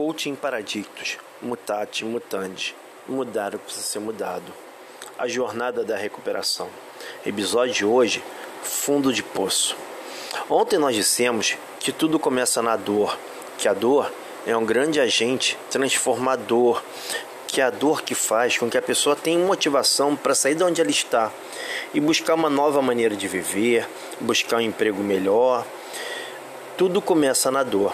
Coaching Paradictos, Mutate, Mutandi, Mudar o que precisa ser mudado. A jornada da recuperação. Episódio de hoje, fundo de poço. Ontem nós dissemos que tudo começa na dor, que a dor é um grande agente transformador, que é a dor que faz com que a pessoa tenha motivação para sair de onde ela está e buscar uma nova maneira de viver, buscar um emprego melhor. Tudo começa na dor.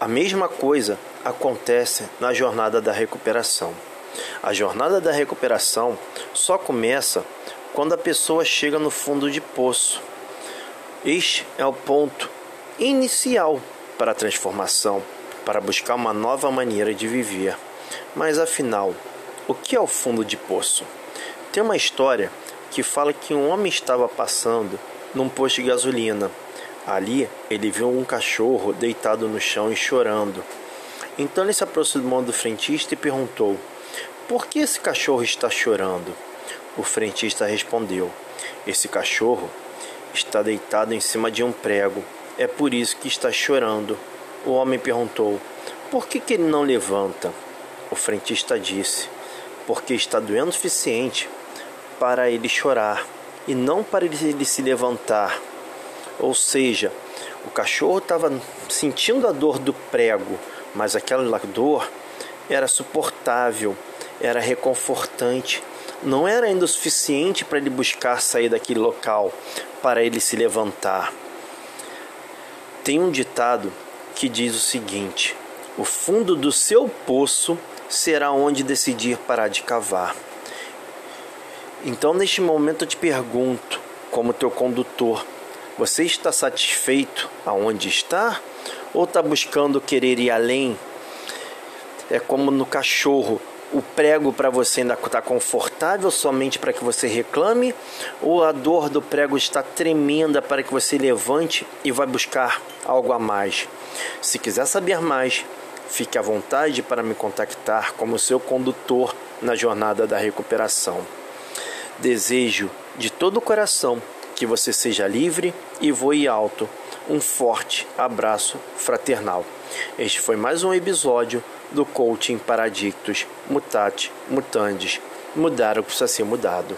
A mesma coisa acontece na jornada da recuperação. A jornada da recuperação só começa quando a pessoa chega no fundo de poço. Este é o ponto inicial para a transformação, para buscar uma nova maneira de viver. Mas afinal, o que é o fundo de poço? Tem uma história que fala que um homem estava passando num posto de gasolina Ali ele viu um cachorro deitado no chão e chorando. Então ele se aproximou do frentista e perguntou: Por que esse cachorro está chorando? O frentista respondeu: Esse cachorro está deitado em cima de um prego. É por isso que está chorando. O homem perguntou: Por que, que ele não levanta? O frentista disse: Porque está doendo o suficiente para ele chorar e não para ele se levantar. Ou seja, o cachorro estava sentindo a dor do prego, mas aquela dor era suportável, era reconfortante. Não era ainda o suficiente para ele buscar sair daquele local, para ele se levantar. Tem um ditado que diz o seguinte: o fundo do seu poço será onde decidir parar de cavar. Então, neste momento, eu te pergunto, como teu condutor, você está satisfeito aonde está ou está buscando querer ir além? É como no cachorro, o prego para você ainda está confortável somente para que você reclame, ou a dor do prego está tremenda para que você levante e vai buscar algo a mais. Se quiser saber mais, fique à vontade para me contactar como seu condutor na jornada da recuperação. Desejo de todo o coração que você seja livre e voe alto. Um forte abraço fraternal. Este foi mais um episódio do Coaching Paradictos Mutate Mutandis. Mudar o que precisa ser mudado.